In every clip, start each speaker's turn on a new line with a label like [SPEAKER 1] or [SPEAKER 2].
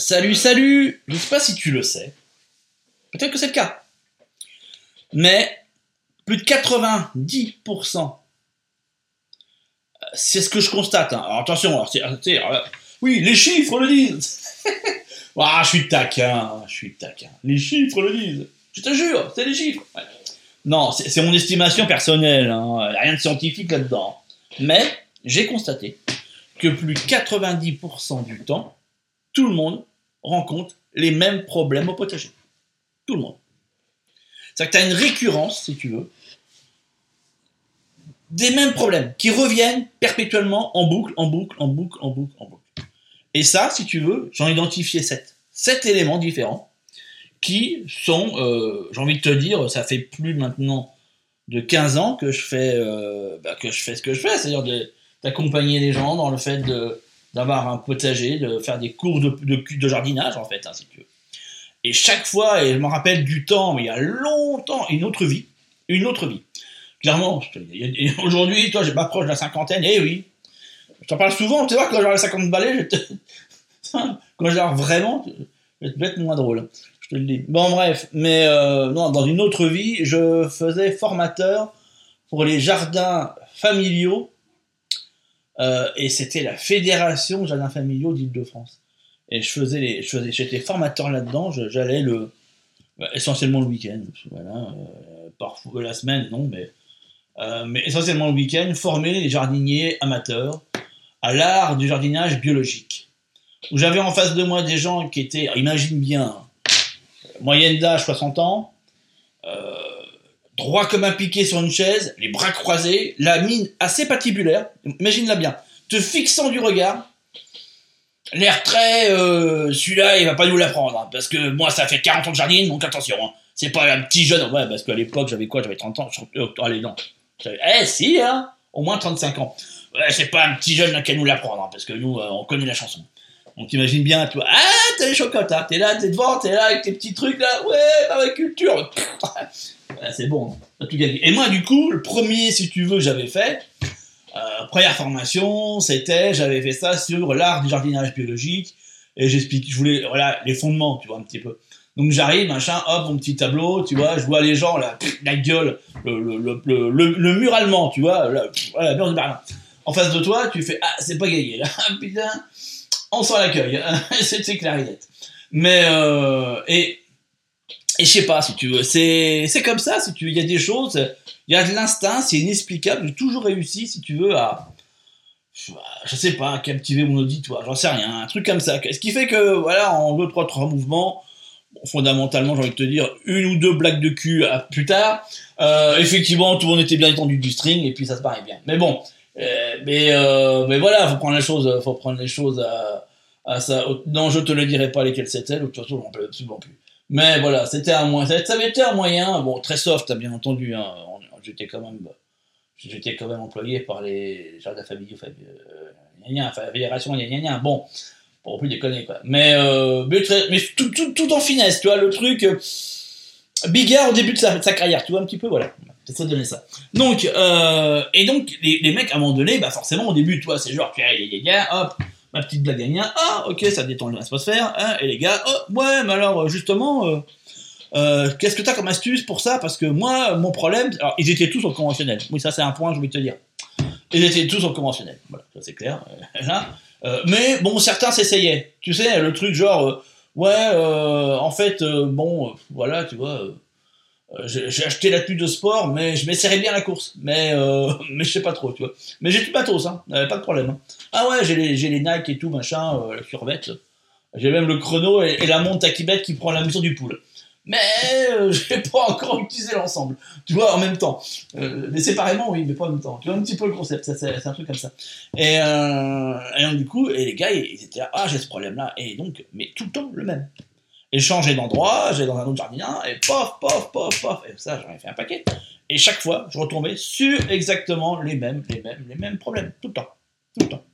[SPEAKER 1] Salut, salut Je ne sais pas si tu le sais. Peut-être que c'est le cas. Mais plus de 90%, c'est ce que je constate. hein. Alors attention, alors, alors, oui, les chiffres le disent. ah, je suis taquin, je suis taquin. Les chiffres le disent. Je te jure, c'est les chiffres. Non, c'est mon estimation personnelle. Hein. Rien de scientifique là-dedans. Mais j'ai constaté que plus de 90% du temps, tout le monde rencontre les mêmes problèmes au potager. Tout le monde. C'est-à-dire que tu as une récurrence, si tu veux, des mêmes problèmes qui reviennent perpétuellement en boucle, en boucle, en boucle, en boucle, en boucle. Et ça, si tu veux, j'en ai identifié sept. Sept éléments différents qui sont, euh, j'ai envie de te dire, ça fait plus maintenant de 15 ans que je fais, euh, bah, que je fais ce que je fais, c'est-à-dire d'accompagner les gens dans le fait de, d'avoir un potager, de faire des cours de, de, jardinage, en fait, hein, si tu veux. Et chaque fois, et je me rappelle du temps, il y a longtemps, une autre vie, une autre vie. Clairement, aujourd'hui, toi, je m'approche de la cinquantaine, et oui, je t'en parle souvent, tu vois, quand j'aurai 50 balais, je te... quand j'aurai vraiment, je vais te être moins drôle, je te le dis. Bon, bref, mais euh, non, dans une autre vie, je faisais formateur pour les jardins familiaux, euh, et c'était la Fédération Jardins Familiaux d'Île-de-France. Et je faisais les, j'étais formateur là-dedans, j'allais le, bah, essentiellement le week-end, voilà, euh, parfois la semaine, non, mais, euh, mais essentiellement le week-end, former les jardiniers amateurs à l'art du jardinage biologique. Où j'avais en face de moi des gens qui étaient, imagine bien, moyenne d'âge 60 ans, euh, droit comme un piqué sur une chaise, les bras croisés, la mine assez patibulaire, imagine-la bien, te fixant du regard, l'air très, euh, celui-là, il va pas nous l'apprendre, hein, parce que moi, ça fait 40 ans de jardine, donc attention, hein, c'est pas un petit jeune, ouais, parce qu'à l'époque, j'avais quoi, j'avais 30 ans, je- euh, allez, non, eh, si, hein, au moins 35 ans. Ouais, c'est pas un petit jeune qui va nous l'apprendre, hein, parce que nous, euh, on connaît la chanson. Donc t'imagines bien, tu vois, ah, t'as les chocolats, hein, t'es là, t'es devant, t'es là avec tes petits trucs là, ouais, la culture. C'est bon, t'as tout gagné. Et moi, du coup, le premier, si tu veux, j'avais fait, euh, première formation, c'était, j'avais fait ça sur l'art du jardinage biologique, et j'explique, je voulais, voilà, les fondements, tu vois, un petit peu. Donc j'arrive, machin, hop, mon petit tableau, tu vois, je vois les gens, pff, la gueule, le, le, le, le, mur allemand, tu vois, pff, voilà, mur de Berlin. En face de toi, tu fais, ah, c'est pas gagné, là, putain, on sent l'accueil, c'était clarinette. Mais, euh, et, et je sais pas, si tu veux, c'est, c'est comme ça, si tu il y a des choses, il y a de l'instinct, c'est inexplicable, j'ai toujours réussi, si tu veux, à, je sais pas, à captiver mon auditoire, j'en sais rien, un truc comme ça. Ce qui fait que, voilà, en deux, trois, trois mouvements, fondamentalement, j'ai envie de te dire, une ou deux blagues de cul à plus tard, euh, effectivement, tout le monde était bien étendu du string, et puis ça se paraît bien. Mais bon, euh, mais, euh, mais voilà, faut prendre les choses, faut prendre les choses à, à ça. Non, je te le dirai pas lesquelles c'était, de toute façon, je m'en rappelle absolument plus. Mais voilà, c'était un moyen, ça avait été un moyen, bon, très soft, bien entendu, hein, j'étais quand même, j'étais quand même employé par les jardins familiaux, fa- euh, gna gna, fa- fédération, bon, pour plus déconner, quoi. Mais, euh, mais, tout, en finesse, tu vois, le truc, euh, Bigard au début de sa, de carrière, tu vois, un petit peu, voilà. J'essaie de donner ça. Donc, euh, et donc, les, mecs, à un moment donné, bah, forcément, au début, tu vois, c'est genre, gna, hop, ma petite blague gna ah, ok, ça détend l'atmosphère, hein, et les gars, oh, ouais, mais alors, euh, justement, euh, euh, qu'est-ce que t'as comme astuce pour ça? Parce que moi, mon problème, alors, ils étaient tous en conventionnel. Oui, ça, c'est un point, je vais te dire. Ils étaient tous en conventionnel. Voilà, ça, c'est clair. Là. Euh, mais bon, certains s'essayaient. Tu sais, le truc genre, ouais, en fait, bon, voilà, tu vois, j'ai j'ai acheté la tenue de sport, mais je m'essaierais bien la course. Mais, euh, mais je sais pas trop, tu vois. Mais j'ai tout matos, hein, euh, pas de problème. hein. Ah ouais, j'ai les, les Nike et tout, machin, euh, la survette. J'ai même le chrono et, la montre Takibet qui prend la mesure du pool. Mais euh, j'ai pas encore utilisé l'ensemble. Tu vois, en même temps. Euh, mais séparément, oui, mais pas en même temps. Tu vois un petit peu le concept, c'est un truc comme ça. Et, euh, et du coup, et les gars, ils étaient là, ah, j'ai ce problème-là. Et donc, mais tout le temps le même. Et changer d'endroit, j'allais dans un autre jardin, et pof, pof, pof, pof. Et ça, j'en ai fait un paquet. Et chaque fois, je retombais sur exactement les mêmes, les mêmes, les mêmes problèmes. Tout le temps. Tout le temps.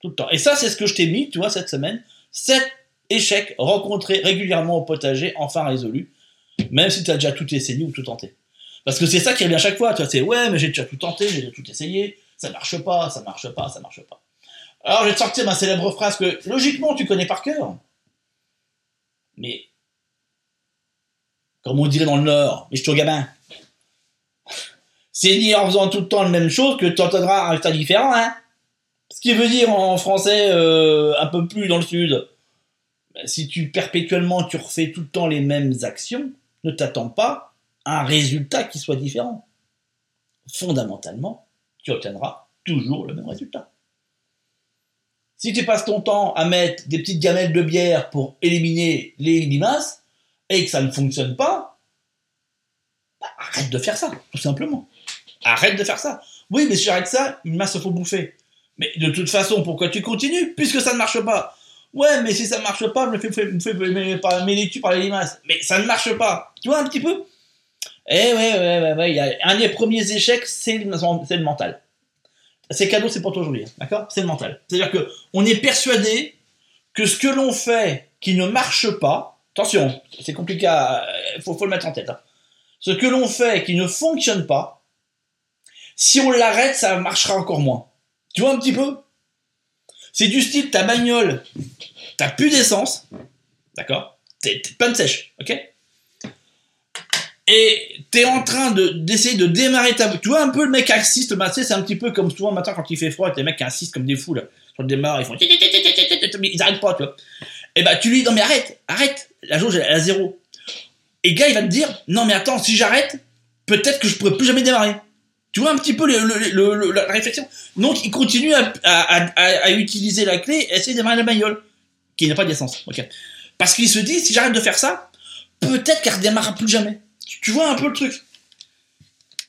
[SPEAKER 1] Tout le temps. Et ça, c'est ce que je t'ai mis, tu vois, cette semaine. Sept échecs rencontrés régulièrement au potager, enfin résolus. Même si tu as déjà tout essayé ou tout tenté. Parce que c'est ça qui revient à chaque fois. Tu vois, c'est ouais, mais j'ai déjà tout tenté, j'ai déjà tout essayé. Ça marche pas, ça marche pas, ça marche pas. Alors, je vais te sortir ma célèbre phrase que, logiquement, tu connais par cœur. Mais, comme on dirait dans le Nord, mais je suis gamin. C'est ni en faisant tout le temps la même chose que tu entendras un résultat différent, hein. Ce qui veut dire en français euh, un peu plus dans le Sud, ben, si tu perpétuellement tu refais tout le temps les mêmes actions, ne t'attends pas à un résultat qui soit différent. Fondamentalement, tu obtiendras toujours le même résultat. Si tu passes ton temps à mettre des petites gamelles de bière pour éliminer les limaces et que ça ne fonctionne pas, bah, arrête de faire ça, tout simplement. Arrête de faire ça. Oui, mais si j'arrête ça, une masse se faut bouffer. Mais de toute façon, pourquoi tu continues puisque ça ne marche pas? Ouais, mais si ça ne marche pas, je me fais, me fais par les limaces. Mais ça ne marche pas. Tu vois un petit peu? Eh ouais, ouais, ouais, ouais. Un des premiers échecs, c'est le mental. C'est cadeau, c'est pour toi aujourd'hui. D'accord? C'est le mental. C'est-à-dire que on est persuadé que ce que l'on fait qui ne marche pas, attention, c'est compliqué, il faut, faut, le mettre en tête. Hein. Ce que l'on fait qui ne fonctionne pas, si on l'arrête, ça marchera encore moins. Tu vois un petit peu? C'est du style ta bagnole, t'as plus d'essence, d'accord? T'es panne sèche, ok? Et t'es en train de d'essayer de démarrer ta tu vois un peu le mec assiste bah, c'est un petit peu comme souvent matin quand il fait froid les mecs qui insistent comme des fous là. Sur le démarre ils font ils arrêtent pas tu vois. Et bah tu lui dis non mais arrête arrête la jauge elle est à zéro. Et gars il va te dire non mais attends si j'arrête peut-être que je pourrais plus jamais démarrer. Tu vois un petit peu la réflexion. Donc il continue à, à, à, utiliser la clé et essayer de démarrer la bagnole qui n'a pas d'essence ok. Parce qu'il se dit si j'arrête de faire ça peut-être qu'elle redémarrera plus jamais tu vois un peu le truc.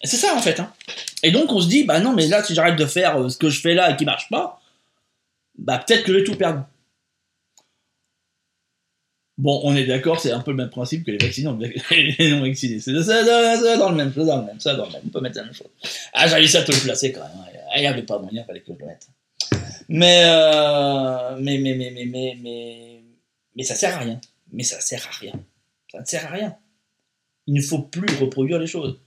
[SPEAKER 1] C'est ça en fait. Hein. Et donc on se dit, bah non, mais là, si j'arrête de faire euh, ce que je fais là et qui marche pas, bah peut-être que je vais tout perdre. Bon, on est d'accord, c'est un peu le même principe que les vaccinés les non vaccinés. C'est ça, dans le même, ça dans le même, ça dans le même. On peut mettre la même chose. Ah, j'avais ça te le placer quand même. Ah, il n'y avait pas moyen, il fallait que je le mette. Mais, euh, mais, mais, mais, mais, mais, mais, mais ça sert à rien. Mais ça sert à rien. Ça ne sert à rien. Il ne faut plus reproduire les choses.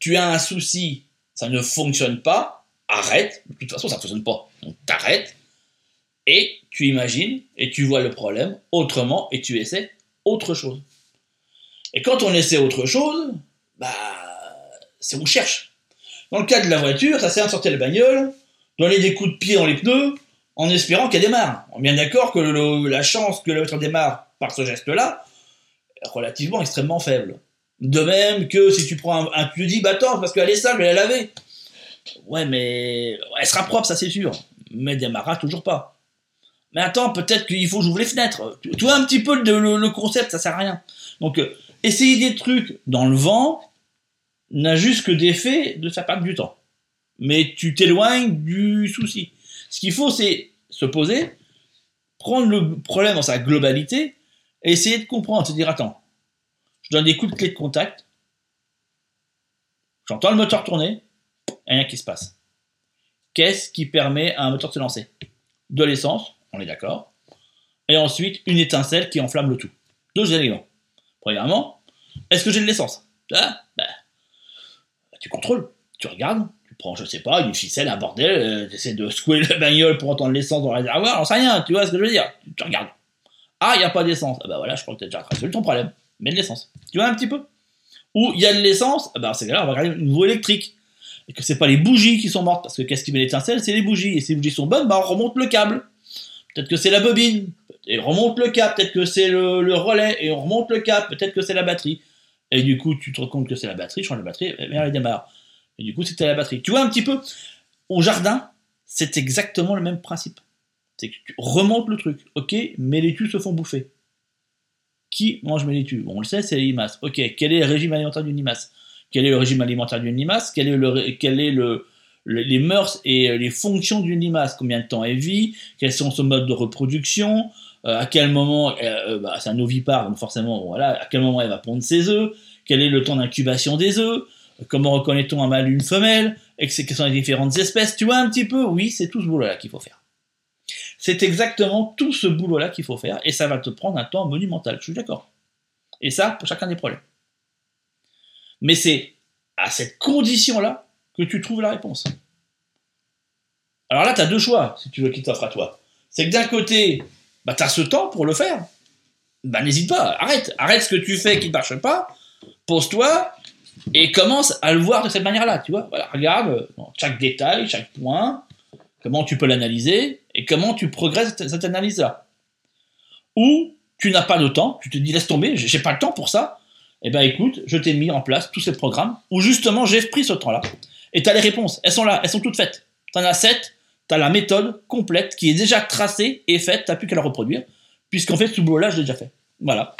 [SPEAKER 1] Tu as un souci, ça ne fonctionne pas, arrête. De toute façon, ça ne fonctionne pas. Donc t'arrêtes et tu imagines et tu vois le problème autrement et tu essaies autre chose. Et quand on essaie autre chose, bah, c'est on cherche. Dans le cas de la voiture, ça sert à sortir la bagnole, donner des coups de pied dans les pneus, en espérant qu'elle démarre. On est bien d'accord que la chance que la voiture démarre par ce geste-là est relativement extrêmement faible. De même que si tu prends un, tu te dis, bah attends, parce qu'elle est sale, mais elle la laver. Ouais, mais elle sera propre, ça c'est sûr. Mais elle démarrera toujours pas. Mais attends, peut-être qu'il faut que j'ouvre les fenêtres. Tu, vois un petit peu le, concept, ça sert à rien. Donc, euh, essayer des trucs dans le vent n'a juste que d'effet de faire perdre du temps. Mais tu t'éloignes du souci. Ce qu'il faut, c'est se poser, prendre le problème dans sa globalité, et essayer de comprendre, se dire, attends, je donne des coups de clé de contact, j'entends le moteur tourner, rien qui se passe. Qu'est-ce qui permet à un moteur de se lancer? De l'essence, on est d'accord, et ensuite une étincelle qui enflamme le tout. Deux éléments. Premièrement, est-ce que j'ai de l'essence? Ah, bah, Tu contrôles, tu regardes, tu prends, je sais pas, une ficelle, un bordel, euh, tu essaies de secouer la bagnole pour entendre l'essence dans le réservoir, j'en sais rien, tu vois ce que je veux dire Tu regardes. Ah, il n'y a pas d'essence. Ah bah voilà, je crois que tu as déjà résolu ton problème mets de l'essence. Tu vois un petit peu? Ou il y a de l'essence, bah c'est là on va regarder une voie électrique. Et que c'est pas les bougies qui sont mortes, parce que qu'est-ce qui met l'étincelle? C'est les bougies. Et si les bougies sont bonnes, bah on remonte le câble. Peut-être que c'est la bobine, et on remonte le câble. Peut-être que c'est le, relais, et on remonte le câble. Peut-être que c'est la batterie. Et du coup, tu te rends compte que c'est la batterie, je change la batterie, et elle démarre. Et du coup, c'était la batterie. Tu vois un petit peu Au jardin, c'est exactement le même principe. C'est que tu remontes le truc, ok, mais les tues se font bouffer. Qui mange mes laitues On le sait, c'est les limaces. Ok, quel est le régime alimentaire d'une limace? Quel est le régime alimentaire d'une limace? Quel est, le, quel est le, les mœurs et les fonctions d'une limace? Combien de temps elle vit? Quels sont son mode de reproduction? Euh, À quel moment euh, euh, bah, C'est un ovipare, donc forcément, voilà, à quel moment elle va pondre ses œufs? Quel est le temps d'incubation des œufs? Comment reconnaît-on un mâle et une femelle? Quelles sont les différentes espèces? Tu vois un petit peu? Oui, c'est tout ce boulot-là qu'il faut faire. C'est exactement tout ce boulot-là qu'il faut faire, et ça va te prendre un temps monumental, je suis d'accord. Et ça, pour chacun des problèmes. Mais c'est à cette condition-là que tu trouves la réponse. Alors là, tu as deux choix, si tu veux qu'il t'offre à toi. C'est que d'un côté, bah, tu as ce temps pour le faire. bah n'hésite pas, arrête, arrête ce que tu fais qui ne marche pas, pose-toi et commence à le voir de cette manière-là, tu vois. Regarde chaque détail, chaque point, comment tu peux l'analyser et comment tu progresses cette analyse-là? Ou tu n'as pas de temps, tu te dis laisse tomber, j'ai pas le temps pour ça. Eh ben écoute, je t'ai mis en place tous ces programmes où justement j'ai pris ce temps-là et tu as les réponses, elles sont là, elles sont toutes faites. Tu en as sept, tu as la méthode complète qui est déjà tracée et faite, tu n'as plus qu'à la reproduire, puisqu'en fait, ce boulot-là, je l'ai déjà fait. Voilà.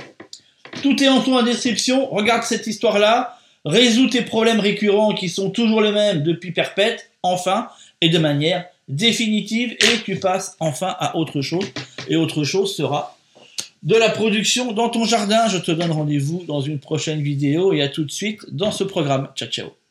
[SPEAKER 1] Tout est en ton en description, regarde cette histoire-là, résous tes problèmes récurrents qui sont toujours les mêmes depuis perpète, enfin, et de manière définitive, et tu passes enfin à autre chose, et autre chose sera de la production dans ton jardin. Je te donne rendez-vous dans une prochaine vidéo, et à tout de suite dans ce programme. Ciao, ciao.